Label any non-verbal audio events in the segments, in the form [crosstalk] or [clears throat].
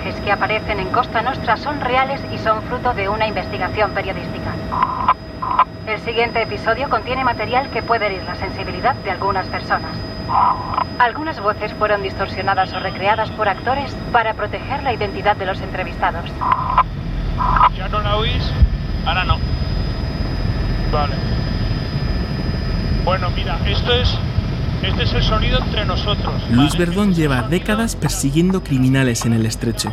Personajes que aparecen en Costa Nostra son reales y son fruto de una investigación periodística. El siguiente episodio contiene material que puede herir la sensibilidad de algunas personas. Algunas voces fueron distorsionadas o recreadas por actores para proteger la identidad de los entrevistados. ¿Ya no la oís? Ahora no. Vale. Bueno, mira, esto es. Este es el sonido entre nosotros. Luis. Verdón Este lleva décadas persiguiendo criminales en el estrecho.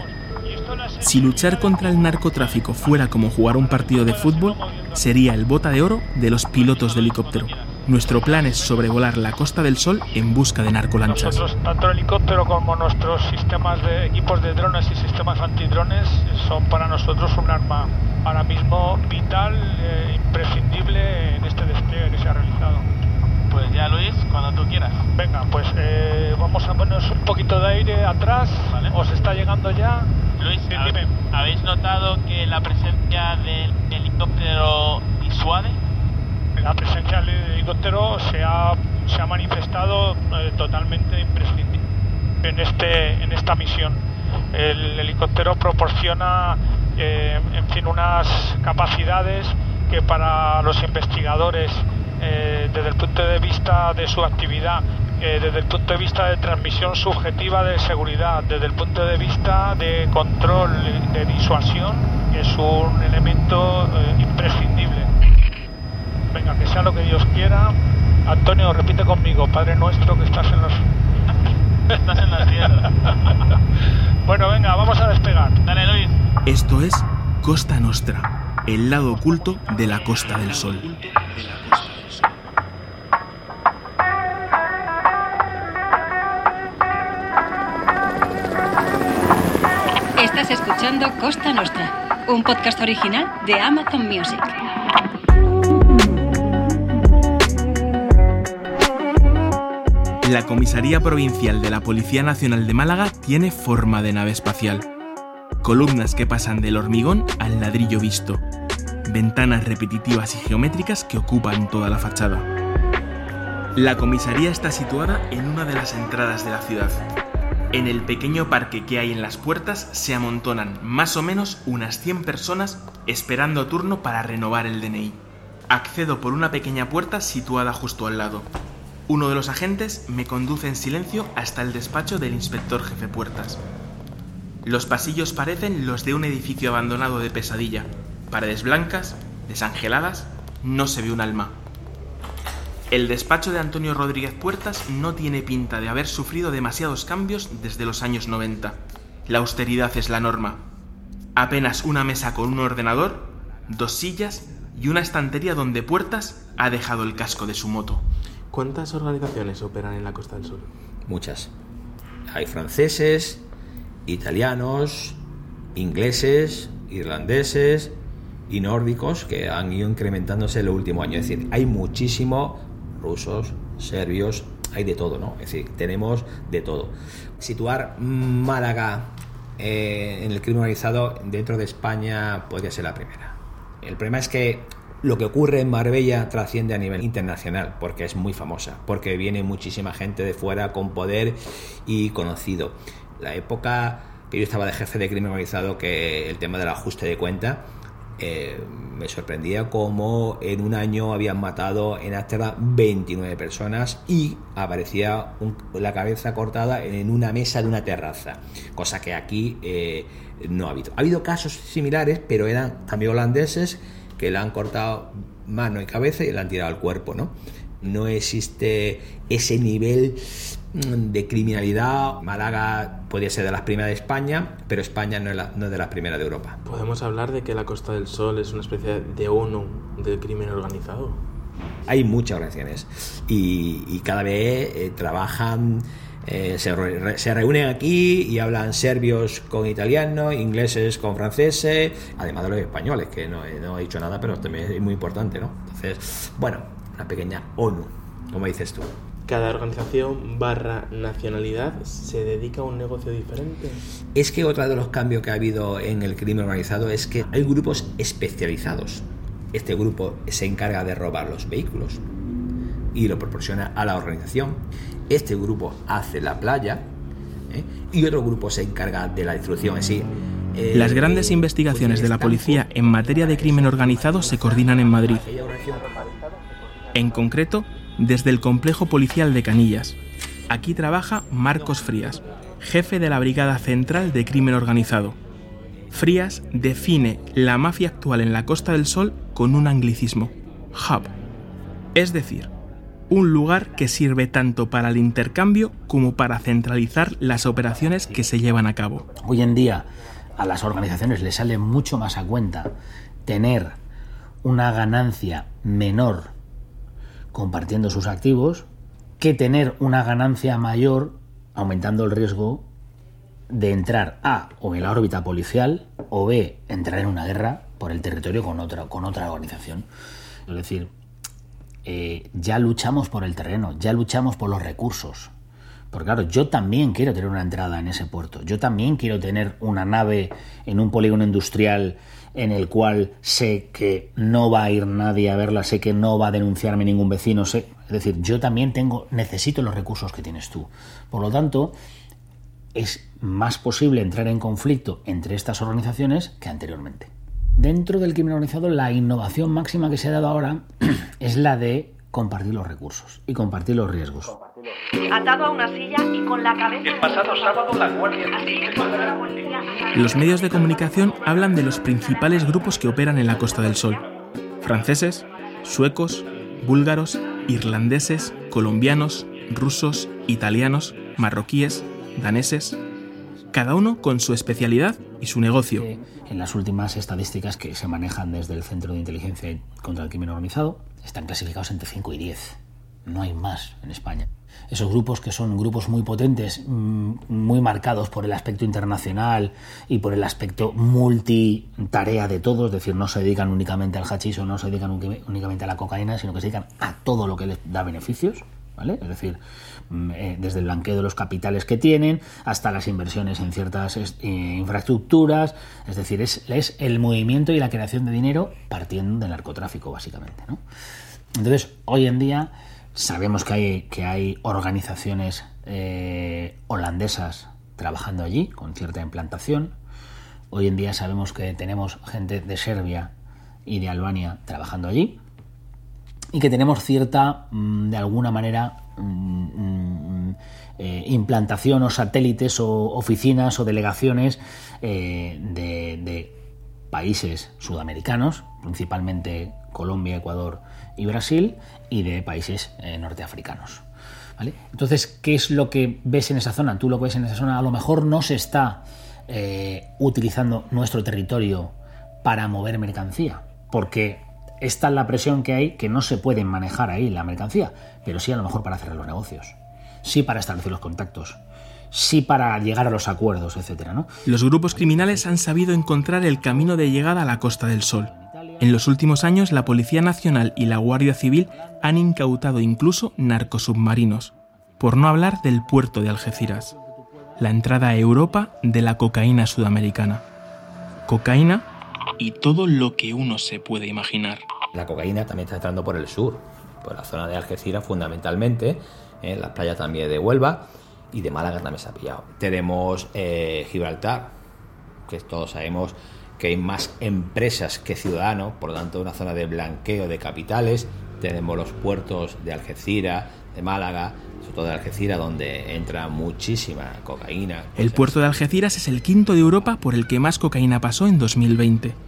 Si luchar contra el narcotráfico fuera como jugar un partido de fútbol, sería el bota de oro de los pilotos de helicóptero. Nuestro plan es sobrevolar la Costa del Sol en busca de narcolanchas. Nosotros, tanto el helicóptero como nuestros sistemas de equipos de drones y sistemas antidrones son para nosotros un arma ahora mismo vital, eh, imprescindible en este despliegue que se ha realizado. Pues ya, Luis, cuando tú quieras. Venga, pues eh, vamos a ponernos un poquito de aire atrás. Vale. ¿Os está llegando ya? Luis, Sí, ¿hab- dime. ¿habéis notado que la presencia del helicóptero disuade? La presencia del helicóptero se ha, se ha manifestado eh, totalmente imprescindible en, este, en esta misión. El helicóptero proporciona, eh, en fin, unas capacidades que para los investigadores, eh, desde el punto de vista de su actividad, eh, desde el punto de vista de transmisión subjetiva de seguridad, desde el punto de vista de control, de disuasión, es un elemento eh, imprescindible. Venga, que sea lo que Dios quiera. Antonio, repite conmigo, Padre nuestro que estás en los... [laughs] Estás en la tierra. [laughs] Bueno, venga, vamos a despegar. Dale, Luis. Esto es Costa Nostra, el lado oculto de la Costa del Sol. Costa Nostra, un podcast original de Amazon Music. La Comisaría Provincial de la Policía Nacional de Málaga tiene forma de nave espacial. Columnas que pasan del hormigón al ladrillo visto. Ventanas repetitivas y geométricas que ocupan toda la fachada. La comisaría está situada en una de las entradas de la ciudad. En el pequeño parque que hay en las puertas se amontonan más o menos unas 100 personas esperando turno para renovar el DNI. Accedo por una pequeña puerta situada justo al lado. Uno de los agentes me conduce en silencio hasta el despacho del inspector jefe puertas. Los pasillos parecen los de un edificio abandonado de pesadilla. Paredes blancas, desangeladas, no se ve un alma. El despacho de Antonio Rodríguez Puertas no tiene pinta de haber sufrido demasiados cambios desde los años 90. La austeridad es la norma. Apenas una mesa con un ordenador, dos sillas y una estantería donde Puertas ha dejado el casco de su moto. ¿Cuántas organizaciones operan en la Costa del Sol? Muchas. Hay franceses, italianos, ingleses, irlandeses y nórdicos que han ido incrementándose en los últimos años. Es decir, hay muchísimos rusos, serbios, hay de todo, ¿no? Es decir, tenemos de todo. Situar Málaga eh, en el crimen organizado dentro de España podría ser la primera. El problema es que lo que ocurre en Marbella trasciende a nivel internacional, porque es muy famosa, porque viene muchísima gente de fuera con poder y conocido. La época que yo estaba de jefe de crimen organizado, que el tema del ajuste de cuenta, eh, me sorprendía como en un año habían matado en Ámsterdam 29 personas y aparecía un- la cabeza cortada en una mesa de una terraza, cosa que aquí eh, no ha habido. Ha habido casos similares, pero eran también holandeses que le han cortado mano y cabeza y le han tirado al cuerpo, ¿no? No existe ese nivel mm, de criminalidad. Málaga podría ser de las primeras de España, pero España no es, la- no es de las primeras de Europa. Podemos hablar de que la Costa del Sol es una especie de ONU del crimen organizado. Hay muchas organizaciones y, y cada vez eh, trabajan, eh, se, re- se reúnen aquí y hablan serbios con italianos, ingleses con franceses, además de los españoles, que no, he- no he dicho nada, pero también es muy importante, ¿no? Entonces, bueno, una pequeña ONU, como dices tú. Cada organización barra nacionalidad se dedica a un negocio diferente. Es que otro de los cambios que ha habido en el crimen organizado es que hay grupos especializados. Este grupo se encarga de robar los vehículos y lo proporciona a la organización. Este grupo hace la playa, ¿eh? y otro grupo se encarga de la distribución en sí. Eh, Las grandes investigaciones de la policía en materia de crimen organizado se coordinan en Madrid. En concreto, desde el complejo policial de Canillas. Aquí trabaja Marcos Frías, jefe de la Brigada Central de Crimen Organizado. Frías define la mafia actual en la Costa del Sol con un anglicismo, hub, es decir, un lugar que sirve tanto para el intercambio como para centralizar las operaciones que se llevan a cabo. Hoy en día a las organizaciones les sale mucho más a cuenta tener una ganancia menor compartiendo sus activos que tener una ganancia mayor aumentando el riesgo de entrar A o en la órbita policial o B entrar en una guerra por el territorio con otra, con otra organización. Es decir, eh, ya luchamos por el terreno, ya luchamos por los recursos. Porque claro, yo también quiero tener una entrada en ese puerto, yo también quiero tener una nave en un polígono industrial en el cual sé que no va a ir nadie a verla, sé que no va a denunciarme ningún vecino, sé, es decir, yo también tengo necesito los recursos que tienes tú. Por lo tanto, es más posible entrar en conflicto entre estas organizaciones que anteriormente. Dentro del crimen organizado, la innovación máxima que se ha dado ahora [clears throat] es la de compartir los recursos y compartir los riesgos. Atado a una silla y con la cabeza... El pasado sábado la Guardia Civil... La policía... Los medios de comunicación hablan de los principales grupos que operan en la Costa del Sol. Franceses, suecos, búlgaros, irlandeses, colombianos, rusos, italianos, marroquíes, daneses, cada uno con su especialidad y su negocio. En las últimas estadísticas que se manejan desde el Centro de Inteligencia contra el Crimen Organizado, están clasificados entre 5 y 10. No hay más en España. Esos grupos que son grupos muy potentes, muy marcados por el aspecto internacional y por el aspecto multitarea de todos, es decir, no se dedican únicamente al hachís o no se dedican únicamente a la cocaína, sino que se dedican a todo lo que les da beneficios, ¿vale? Es decir, desde el blanqueo de los capitales que tienen hasta las inversiones en ciertas infraestructuras, es decir, es, es, el movimiento y la creación de dinero partiendo del narcotráfico, básicamente. ¿no? Entonces, hoy en día sabemos que hay, que hay organizaciones eh, holandesas trabajando allí con cierta implantación. Hoy en día sabemos que tenemos gente de Serbia y de Albania trabajando allí y que tenemos cierta, de alguna manera, eh, implantación o satélites o oficinas o delegaciones eh, de, de, países sudamericanos, principalmente Colombia, Ecuador y Brasil, y de países eh, norteafricanos. ¿vale? Entonces, ¿qué es lo que ves en esa zona? Tú lo que ves en esa zona, a lo mejor no se está utilizando nuestro territorio para mover mercancía, porque esta es la presión que hay que no se puede manejar ahí la mercancía, pero sí a lo mejor para cerrar los negocios, sí para establecer los contactos, sí para llegar a los acuerdos, etcétera, ¿no? Los grupos criminales han sabido encontrar el camino de llegada a la Costa del Sol. En los últimos años, la Policía Nacional y la Guardia Civil han incautado incluso narcosubmarinos, por no hablar del puerto de Algeciras, la entrada a Europa de la cocaína sudamericana. Cocaína y todo lo que uno se puede imaginar. La cocaína también está entrando por el sur, por la zona de Algeciras fundamentalmente, en las playas también de Huelva y de Málaga también se ha pillado. Tenemos eh, Gibraltar, que todos sabemos que hay más empresas que ciudadanos, por lo tanto una zona de blanqueo de capitales. Tenemos los puertos de Algeciras, de Málaga, sobre todo de Algeciras, donde entra muchísima cocaína. El puerto de Algeciras es el quinto de Europa por el que más cocaína pasó en 2020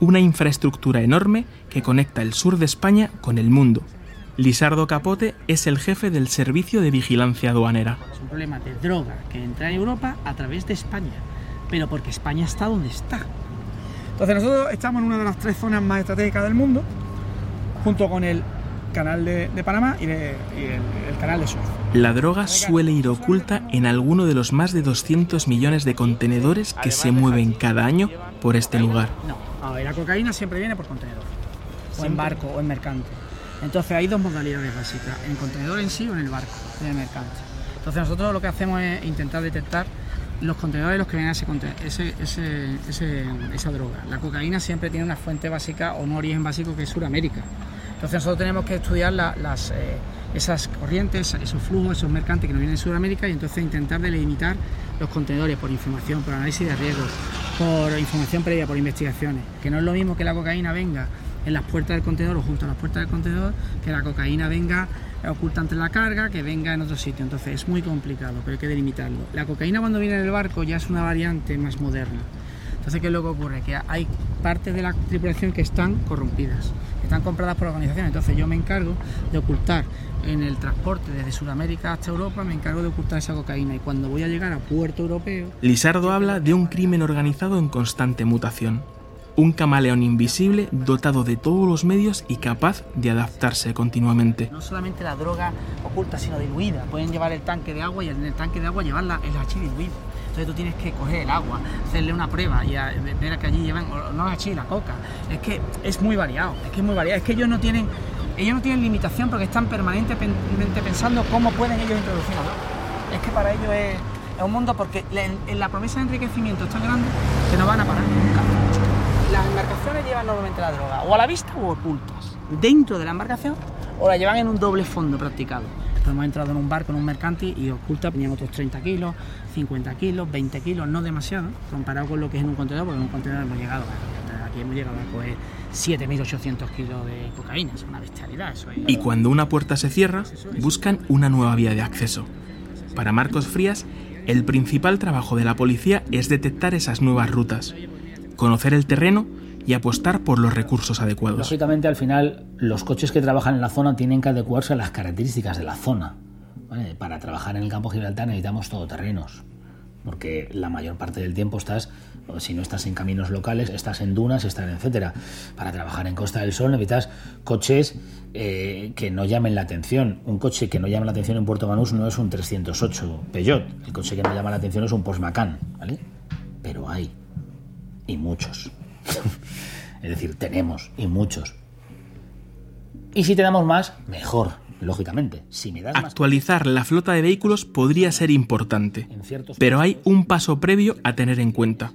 una infraestructura enorme que conecta el sur de España con el mundo. Lisardo Capote es el jefe del Servicio de Vigilancia Aduanera. Es un problema de droga que entra en Europa a través de España, pero porque España está donde está. Entonces nosotros estamos en una de las tres zonas más estratégicas del mundo, junto con el canal de, de Panamá y, de, y el, el, canal de Suez. La droga suele ir oculta en alguno de los más de 200 millones de contenedores que se mueven cada año por este lugar. No, ver, la cocaína siempre viene por contenedor, o en barco, o en mercante. Entonces hay dos modalidades básicas, en contenedor en sí o en el barco, en el mercante. Entonces nosotros lo que hacemos es intentar detectar los contenedores los que vienen ese, esa droga. La cocaína siempre tiene una fuente básica o un origen básico que es Sudamérica. Entonces nosotros tenemos que estudiar la, las, eh, esas corrientes, esos flujos, esos mercantes que nos vienen de Sudamérica y entonces intentar delimitar los contenedores por información, por análisis de riesgos, por información previa, por investigaciones. Que no es lo mismo que la cocaína venga en las puertas del contenedor o junto a las puertas del contenedor, que la cocaína venga oculta entre la carga, que venga en otro sitio. Entonces es muy complicado, pero hay que delimitarlo. La cocaína cuando viene en el barco ya es una variante más moderna. Entonces, ¿qué es lo que ocurre? Que hay partes de la tripulación que están corrompidas, que están compradas por organizaciones. Entonces yo me encargo de ocultar en el transporte desde Sudamérica hasta Europa, me encargo de ocultar esa cocaína. Y cuando voy a llegar a puerto europeo... Lisardo habla de un crimen organizado en constante mutación un camaleón invisible dotado de todos los medios y capaz de adaptarse continuamente. No solamente la droga oculta, sino diluida. Pueden llevar el tanque de agua y en el tanque de agua llevar el hachís diluido. Entonces tú tienes que coger el agua, hacerle una prueba y ver a que allí llevan, no hachís, la coca. Es que es muy variado, es que es muy variado. Es que ellos no tienen, ellos no tienen limitación porque están permanentemente pensando cómo pueden ellos introducir. Es que para ellos es, un mundo porque en la promesa de enriquecimiento es tan grande que no van a parar nunca las embarcaciones llevan normalmente la droga o a la vista o ocultas, dentro de la embarcación o la llevan en un doble fondo practicado. Hemos entrado en un barco, en un mercantil y oculta tenían otros 30 kilos, 50 kilos, 20 kilos, no demasiado, comparado con lo que es en un contenedor, porque en un contenedor hemos llegado, aquí hemos llegado a coger 7.800 kilos de cocaína, es una bestialidad. Eso Y cuando una puerta se cierra, buscan una nueva vía de acceso. Para Marcos Frías, el principal trabajo de la policía es detectar esas nuevas rutas conocer el terreno y apostar por los recursos adecuados. Lógicamente, al final, los coches que trabajan en la zona tienen que adecuarse a las características de la zona. Para trabajar en el campo Gibraltar necesitamos todoterrenos, porque la mayor parte del tiempo estás, si no estás en caminos locales, estás en dunas, estás en etcétera. Para trabajar en Costa del Sol necesitas coches eh, que no llamen la atención. Un coche que no llame la atención en Puerto Banús no es un 308 Peugeot. El coche que no llama la atención es un Porsche Macan, ¿vale? Pero hay y muchos. [laughs] es decir, tenemos y muchos. Y si te damos más, mejor, lógicamente. Si me das Actualizar la flota de vehículos podría ser importante, pero hay un paso previo a tener en cuenta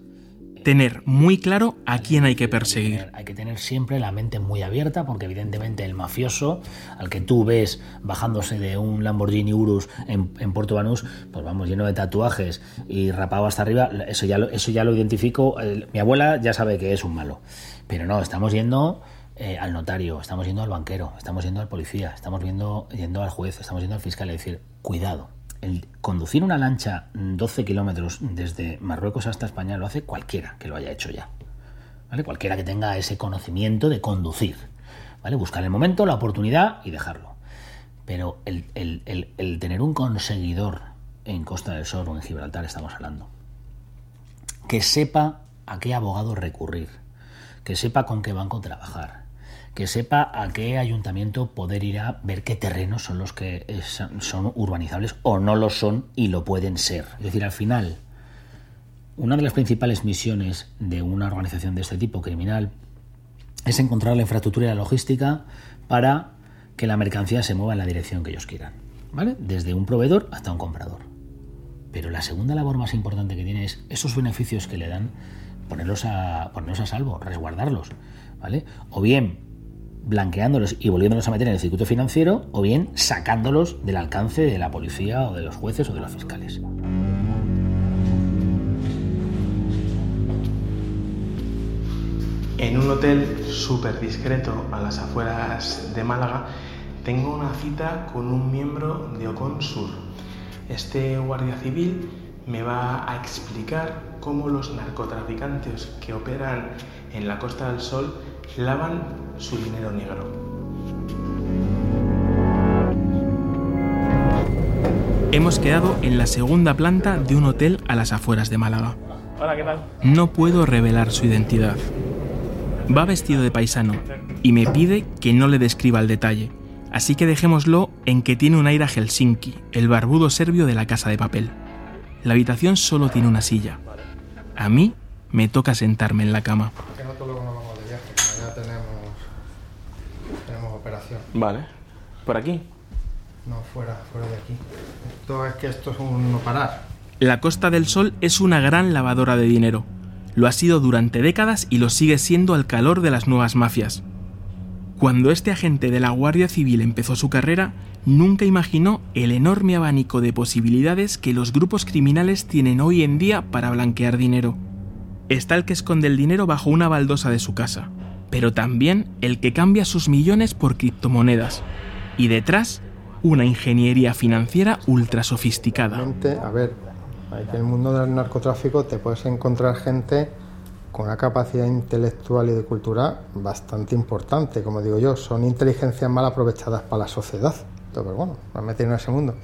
tener muy claro a quién hay que perseguir. Hay que tener siempre la mente muy abierta porque evidentemente el mafioso al que tú ves bajándose de un Lamborghini Urus en, Puerto Banús, pues vamos lleno de tatuajes y rapado hasta arriba, eso ya lo, eso ya lo identifico. mi abuela ya sabe que es un malo, pero no, estamos yendo... Eh, al notario, estamos yendo al banquero, estamos yendo al policía, estamos viendo, yendo al juez, estamos yendo al fiscal, es decir, cuidado, el conducir una lancha 12 kilómetros desde Marruecos hasta España lo hace cualquiera que lo haya hecho ya. ¿Vale? Cualquiera que tenga ese conocimiento de conducir. ¿Vale? Buscar el momento, la oportunidad y dejarlo. Pero el, el tener un conseguidor en Costa del Sol o en Gibraltar estamos hablando, que sepa a qué abogado recurrir, que sepa con qué banco trabajar, que sepa a qué ayuntamiento poder ir a ver qué terrenos son los que son urbanizables o no lo son y lo pueden ser. Es decir, al final, una de las principales misiones de una organización de este tipo criminal es encontrar la infraestructura y la logística para que la mercancía se mueva en la dirección que ellos quieran, ¿vale? Desde un proveedor hasta un comprador. Pero la segunda labor más importante que tiene es esos beneficios que le dan ponerlos a, ponerlos a salvo, resguardarlos, ¿vale? O bien blanqueándolos y volviéndolos a meter en el circuito financiero o bien sacándolos del alcance de la policía o de los jueces o de los fiscales. En un hotel súper discreto a las afueras de Málaga tengo una cita con un miembro de Ocon Sur. Este guardia civil me va a explicar cómo los narcotraficantes que operan en la Costa del Sol lavan su dinero negro. Hemos quedado en la segunda planta de un hotel a las afueras de Málaga. Hola, ¿qué tal? No puedo revelar su identidad. Va vestido de paisano y me pide que no le describa el detalle, así que dejémoslo en que tiene un aire a Helsinki, el barbudo serbio de la casa de papel. La habitación solo tiene una silla. A mí me toca sentarme en la cama. Vale. ¿Por aquí? No, fuera, fuera de aquí. Esto es que esto es un no parar. La Costa del Sol es una gran lavadora de dinero. Lo ha sido durante décadas y lo sigue siendo al calor de las nuevas mafias. Cuando este agente de la Guardia Civil empezó su carrera, nunca imaginó el enorme abanico de posibilidades que los grupos criminales tienen hoy en día para blanquear dinero. Está el que esconde el dinero bajo una baldosa de su casa, pero también el que cambia sus millones por criptomonedas. Y detrás, una ingeniería financiera ultra sofisticada. A ver, en el mundo del narcotráfico te puedes encontrar gente con una capacidad intelectual y de cultura bastante importante, como digo yo, son inteligencias mal aprovechadas para la sociedad. Pero bueno, me metido en ese mundo.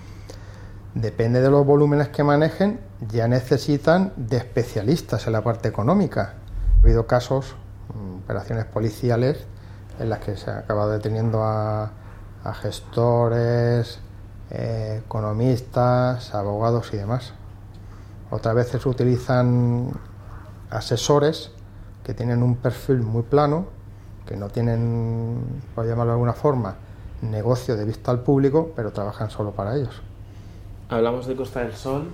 Depende de los volúmenes que manejen, ya necesitan de especialistas en la parte económica. Ha habido casos, operaciones policiales, en las que se ha acabado deteniendo a, gestores, eh, economistas, abogados y demás. Otras veces utilizan asesores que tienen un perfil muy plano, que no tienen, por llamarlo de alguna forma, negocio de vista al público, pero trabajan solo para ellos. Hablamos de Costa del Sol,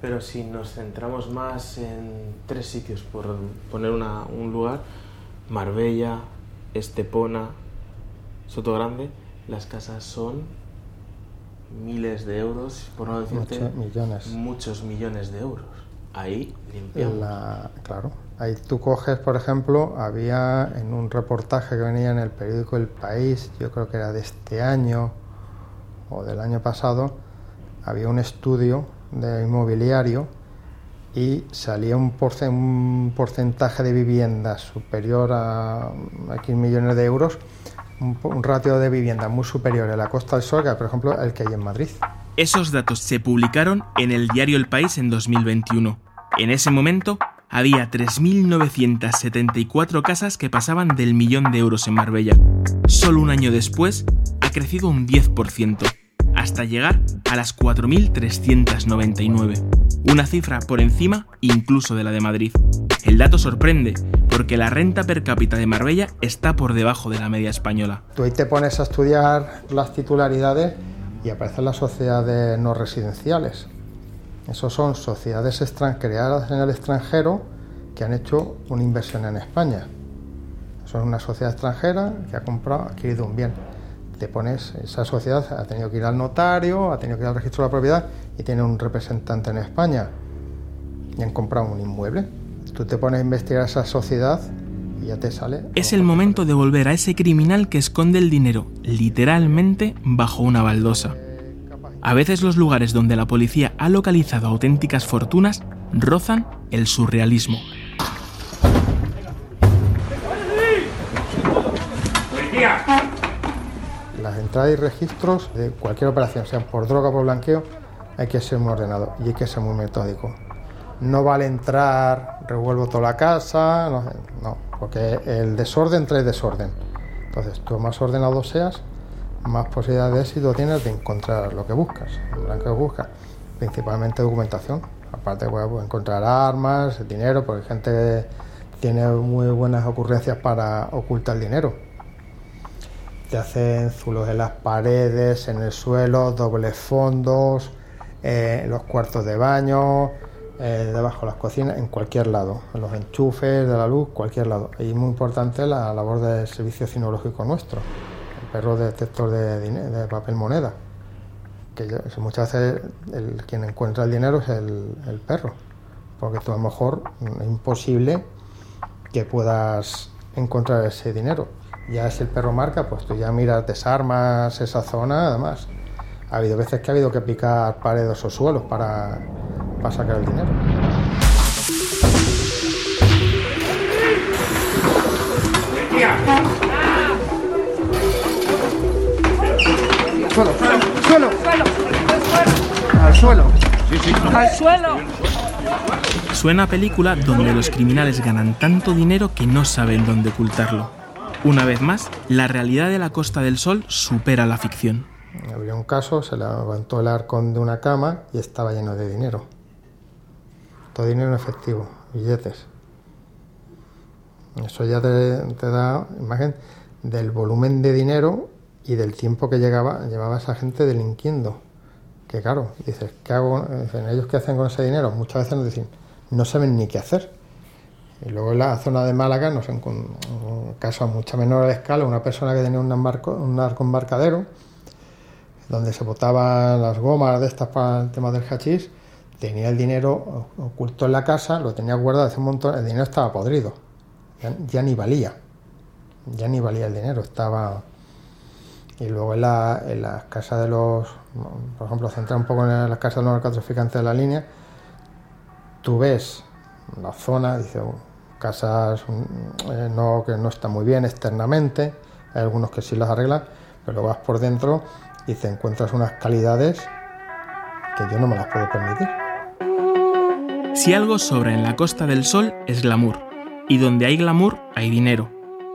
pero si nos centramos más en tres sitios, por poner un lugar, Marbella, Estepona, Soto Grande, las casas son miles de euros, por no decirte muchos millones. muchos millones de euros. Ahí La, claro, ahí tú coges, por ejemplo, había en un reportaje que venía en el periódico El País, yo creo que era de este año o del año pasado, había un estudio de inmobiliario y salía un, porcentaje de viviendas superior a X millones de euros, un, ratio de vivienda muy superior a la Costa del Sol que, por ejemplo, el que hay en Madrid. Esos datos se publicaron en el diario El País en 2021. En ese momento había 3.974 casas que pasaban del millón de euros en Marbella. Solo un año después ha crecido un 10%, hasta llegar a las 4.399, una cifra por encima incluso de la de Madrid. El dato sorprende, porque la renta per cápita de Marbella está por debajo de la media española. Tú ahí te pones a estudiar las titularidades y aparecen las sociedades no residenciales. Esos son sociedades creadas en el extranjero que han hecho una inversión en España. Son una sociedad extranjera que ha comprado, adquirido un bien. Te pones, esa sociedad ha tenido que ir al notario, ha tenido que ir al registro de la propiedad y tiene un representante en España y han comprado un inmueble. Tú te pones a investigar esa sociedad y ya te sale. Es el momento de volver a ese criminal que esconde el dinero literalmente bajo una baldosa. A veces los lugares donde la policía ha localizado auténticas fortunas rozan el surrealismo. Las y registros de cualquier operación, sean por droga o por blanqueo, hay que ser muy ordenado y hay que ser muy metódico. No vale entrar, revuelvo toda la casa, no, porque el desorden trae desorden. Entonces, tú más ordenado seas, más posibilidades de éxito tienes de encontrar lo que buscas, lo que buscas, principalmente documentación. Aparte puedes encontrar armas, dinero, porque gente tiene muy buenas ocurrencias para ocultar dinero. Te hacen zulos en las paredes, en el suelo, dobles fondos, eh, los cuartos de baño, eh, debajo de las cocinas, en cualquier lado, en los enchufes de la luz, cualquier lado. Y muy importante la labor del servicio cinológico nuestro perro detector de, papel moneda. Que muchas veces el, quien encuentra el dinero es el, perro, porque tú a lo mejor es imposible que puedas encontrar ese dinero. Ya es el perro marca, pues tú ya miras, desarmas esa zona, además. Ha habido veces que ha habido que picar paredes o suelos para, para sacar el dinero. suelo, suelo, suelo, al suelo, al suelo. Suena a película donde los criminales ganan tanto dinero que no saben dónde ocultarlo. Una vez más, la realidad de la Costa del Sol supera la ficción. Había un caso, se levantó el arcón de una cama y estaba lleno de dinero. Todo dinero en efectivo, billetes. Eso ya te, da imagen del volumen de dinero y del tiempo que llegaba, llevaba esa gente delinquiendo. Que claro, dices, ¿qué hago? Dicen, ¿ellos qué hacen con ese dinero? Muchas veces nos dicen, no saben ni qué hacer. Y luego en la zona de Málaga, nos en un caso a mucha menor escala, una persona que tenía un, un arco embarcadero, donde se botaban las gomas de estas para el tema del hachís, tenía el dinero oculto en la casa, lo tenía guardado hace un montón, el dinero estaba podrido, ya, ya ni valía, ya ni valía el dinero, estaba... Y luego en, la, en las casas de los, por ejemplo, centrar un poco en las casas de los narcotraficantes de la línea, tú ves la zona, dice, oh, casas mm, eh, no, que no están muy bien externamente, hay algunos que sí las arreglan, pero vas por dentro y te encuentras unas calidades que yo no me las puedo permitir. Si algo sobra en la Costa del Sol es glamour, y donde hay glamour hay dinero,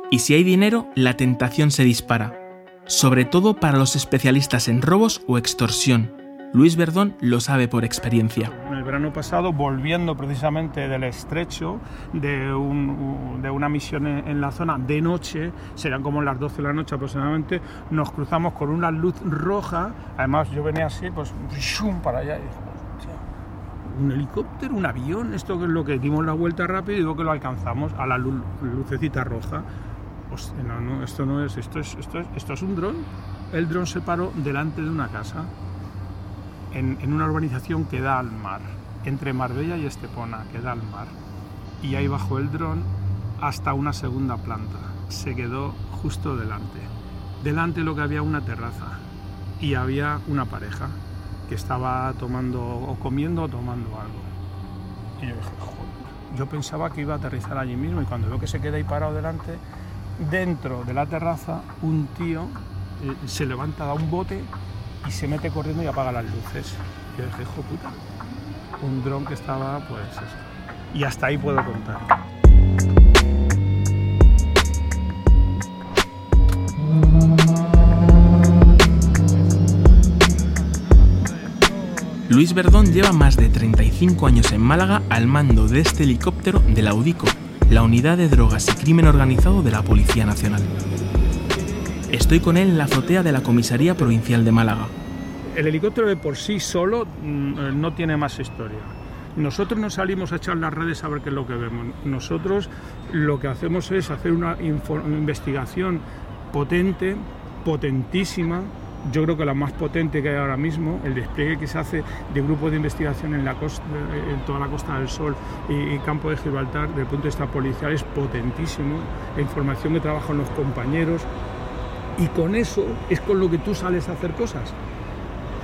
y si hay dinero la tentación se dispara, sobre todo para los especialistas en robos o extorsión. Luis Verdón lo sabe por experiencia. Verano pasado, volviendo precisamente del estrecho de, un- una misión en, la zona de noche, serán como las 12 de la noche aproximadamente, nos cruzamos con una luz roja. Además, yo venía así, pues, para allá. Y dije, "Hostia, un helicóptero, un avión, esto que es lo que dimos la vuelta rápido y digo que lo alcanzamos a la lu- lucecita roja. Esto no es, esto es, esto es, esto es un dron. El dron se paró delante de una casa en, en una urbanización que da al mar, entre Marbella y Estepona, que da al mar. Y ahí bajó el dron hasta una segunda planta. Se quedó justo delante. Delante lo que había una terraza y había una pareja que estaba tomando o comiendo o tomando algo. Y yo dije, joder, yo pensaba que iba a aterrizar allí mismo y cuando veo que se queda ahí parado delante, dentro de la terraza, un tío eh, se levanta, da un bote y se mete corriendo y apaga las luces. Yo dije, hijo puta, un dron que estaba, pues. Y hasta ahí puedo contar. Luis Verdón lleva más de 35 años en Málaga al mando de este helicóptero de la UDICO, la Unidad de Drogas y Crimen Organizado de la Policía Nacional. Estoy con él en la azotea de la Comisaría Provincial de Málaga. El helicóptero de por sí solo mm, eh, no tiene más historia. Nosotros no salimos a echar las redes a ver qué es lo que vemos. Nosotros lo que hacemos es hacer una investigación potente, potentísima, yo creo que la más potente que hay ahora mismo, el despliegue que se hace de grupos de investigación en, la costa, en toda la Costa del Sol y, y Campo de Gibraltar, desde el punto de vista policial, es potentísimo. La información que trabajan los compañeros, y con eso es con lo que tú sales a hacer cosas.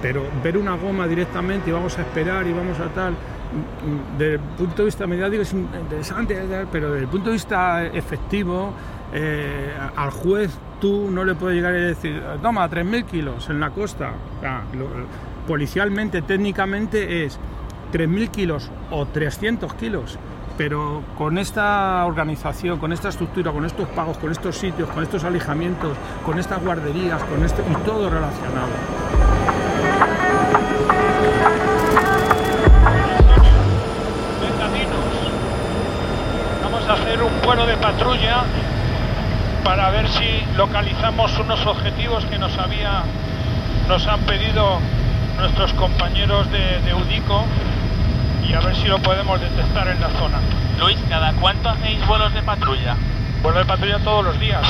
Pero ver una goma directamente y vamos a esperar y vamos a tal, desde el punto de vista mediático es interesante, pero desde el punto de vista efectivo, eh, al juez tú no le puedes llegar y decir, toma, 3.000 kilos en la costa. Policialmente, técnicamente es 3.000 kilos o 300 kilos. Pero con esta organización, con esta estructura, con estos pagos, con estos sitios, con estos alejamientos, con estas guarderías, con esto y todo relacionado. Patrulla para ver si localizamos unos objetivos que nos había nos han pedido nuestros compañeros de, de UDICO y a ver si lo podemos detectar en la zona. Luis, ¿cada cuánto hacéis vuelos de patrulla? Vuelo de patrulla todos los días.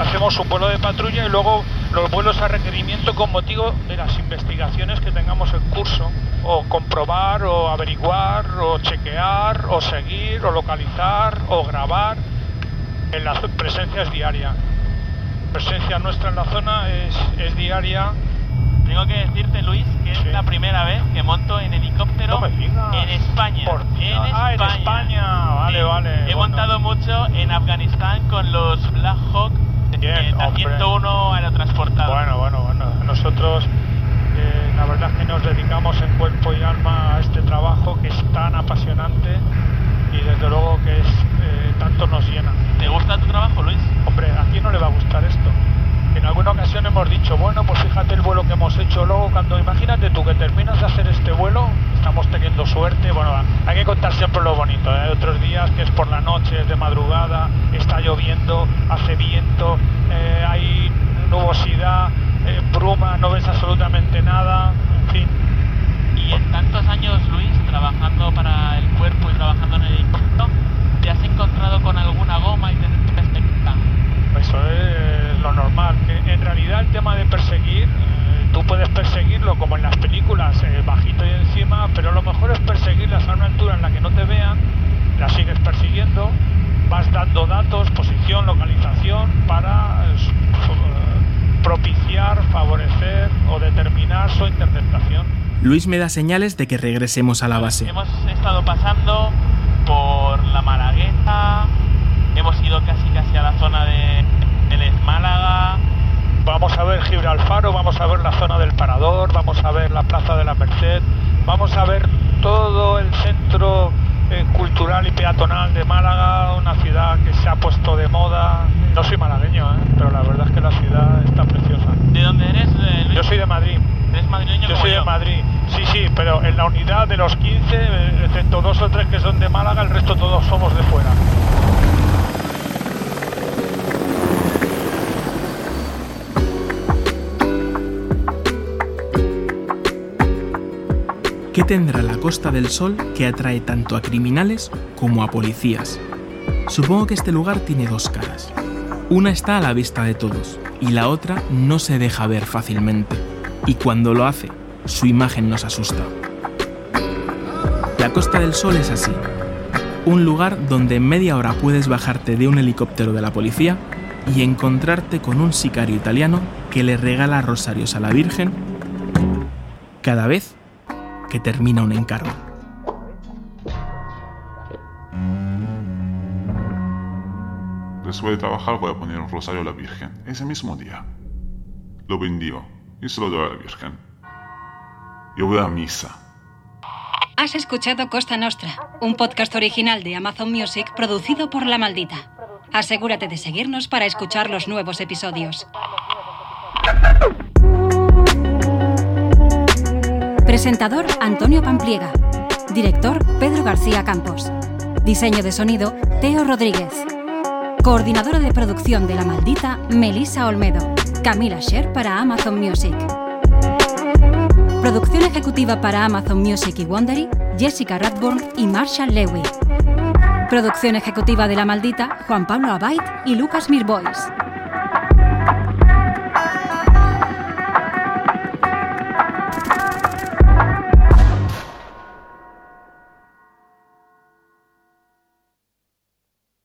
Hacemos un vuelo de patrulla y luego los vuelos a requerimiento con motivo de las investigaciones que tengamos en curso. O comprobar, o averiguar, o chequear, o seguir, o localizar, o grabar. En la presencia es diaria. Presencia nuestra en la zona es, es diaria. Tengo que decirte, Luis, que es la primera vez que monto en helicóptero No en España. Por en. Ah, en España. Vale, Sí. vale, He bueno. montado mucho en Afganistán con los Black Hawk Bien, la hombre. 101 aerotransportado. Bueno, bueno, bueno. Nosotros eh, la verdad es que nos dedicamos en cuerpo y alma a este trabajo que es tan apasionante y desde luego que es eh, tanto nos llena. ¿Te gusta tu trabajo, Luis? Hombre, ¿a quién no le va a gustar esto? En alguna ocasión hemos dicho, bueno, pues fíjate el vuelo que hemos hecho luego, cuando imagínate tú que terminas de hacer este vuelo, estamos teniendo suerte, bueno, hay que contar siempre lo bonito, ¿eh? otros días que es por la noche, es de madrugada, está lloviendo, hace viento, eh, hay nubosidad, bruma, no ves absolutamente nada, en fin. En tantos años, Luis, trabajando para el cuerpo y trabajando en el impacto, ¿te has encontrado con alguna goma y te perspectiva? Eso es lo normal. En realidad, el tema de perseguir, eh, tú puedes perseguirlo como en las películas, eh, bajito y encima, pero lo mejor es perseguirlas a una altura en la que no te vean, las sigues persiguiendo, vas dando datos, posición, localización, para eh, propiciar, favorecer o determinar su interceptación. Luis me da señales de que regresemos a la base. Hemos estado pasando por la Malagueta, hemos ido casi casi a la zona de Vélez Málaga. Vamos a ver Gibralfaro, vamos a ver la zona del Parador, vamos a ver la Plaza de la Merced, vamos a ver todo el centro eh, cultural y peatonal de Málaga, una ciudad que se ha puesto de moda. No soy malagueño, ¿eh? pero la verdad es que la ciudad está preciosa. ¿De dónde eres, eh, Luis? Yo soy de Madrid. ¿Eres madrileño Yo como soy de? Madrid, sí, sí, pero en la unidad de los 15, eh, excepto dos o tres que son de Málaga, el resto todos somos de fuera. ¿Qué tendrá la Costa del Sol que atrae tanto a criminales como a policías? Supongo que este lugar tiene dos caras. Una está a la vista de todos y la otra no se deja ver fácilmente. Y cuando lo hace, su imagen nos asusta. La Costa del Sol es así. Un lugar donde en media hora puedes bajarte de un helicóptero de la policía y encontrarte con un sicario italiano que le regala rosarios a la Virgen cada vez que termina un encargo. Después de trabajar voy a poner un rosario a la Virgen. Ese mismo día. Lo bendigo y se lo a la Virgen. Yo voy a misa. Has escuchado Costa Nostra, un podcast original de Amazon Music producido por La Maldita. Asegúrate de seguirnos para escuchar los nuevos episodios. Presentador Antonio Pampliega. Director Pedro García Campos. Diseño de sonido Teo Rodríguez. Coordinadora de producción de La Maldita Melissa Olmedo. Camila Sher para Amazon Music. Producción ejecutiva para Amazon Music y Wondery, Jessica Radburn y Marshall Lewy. Producción ejecutiva de La Maldita, Juan Pablo Abait y Lucas Mirbois.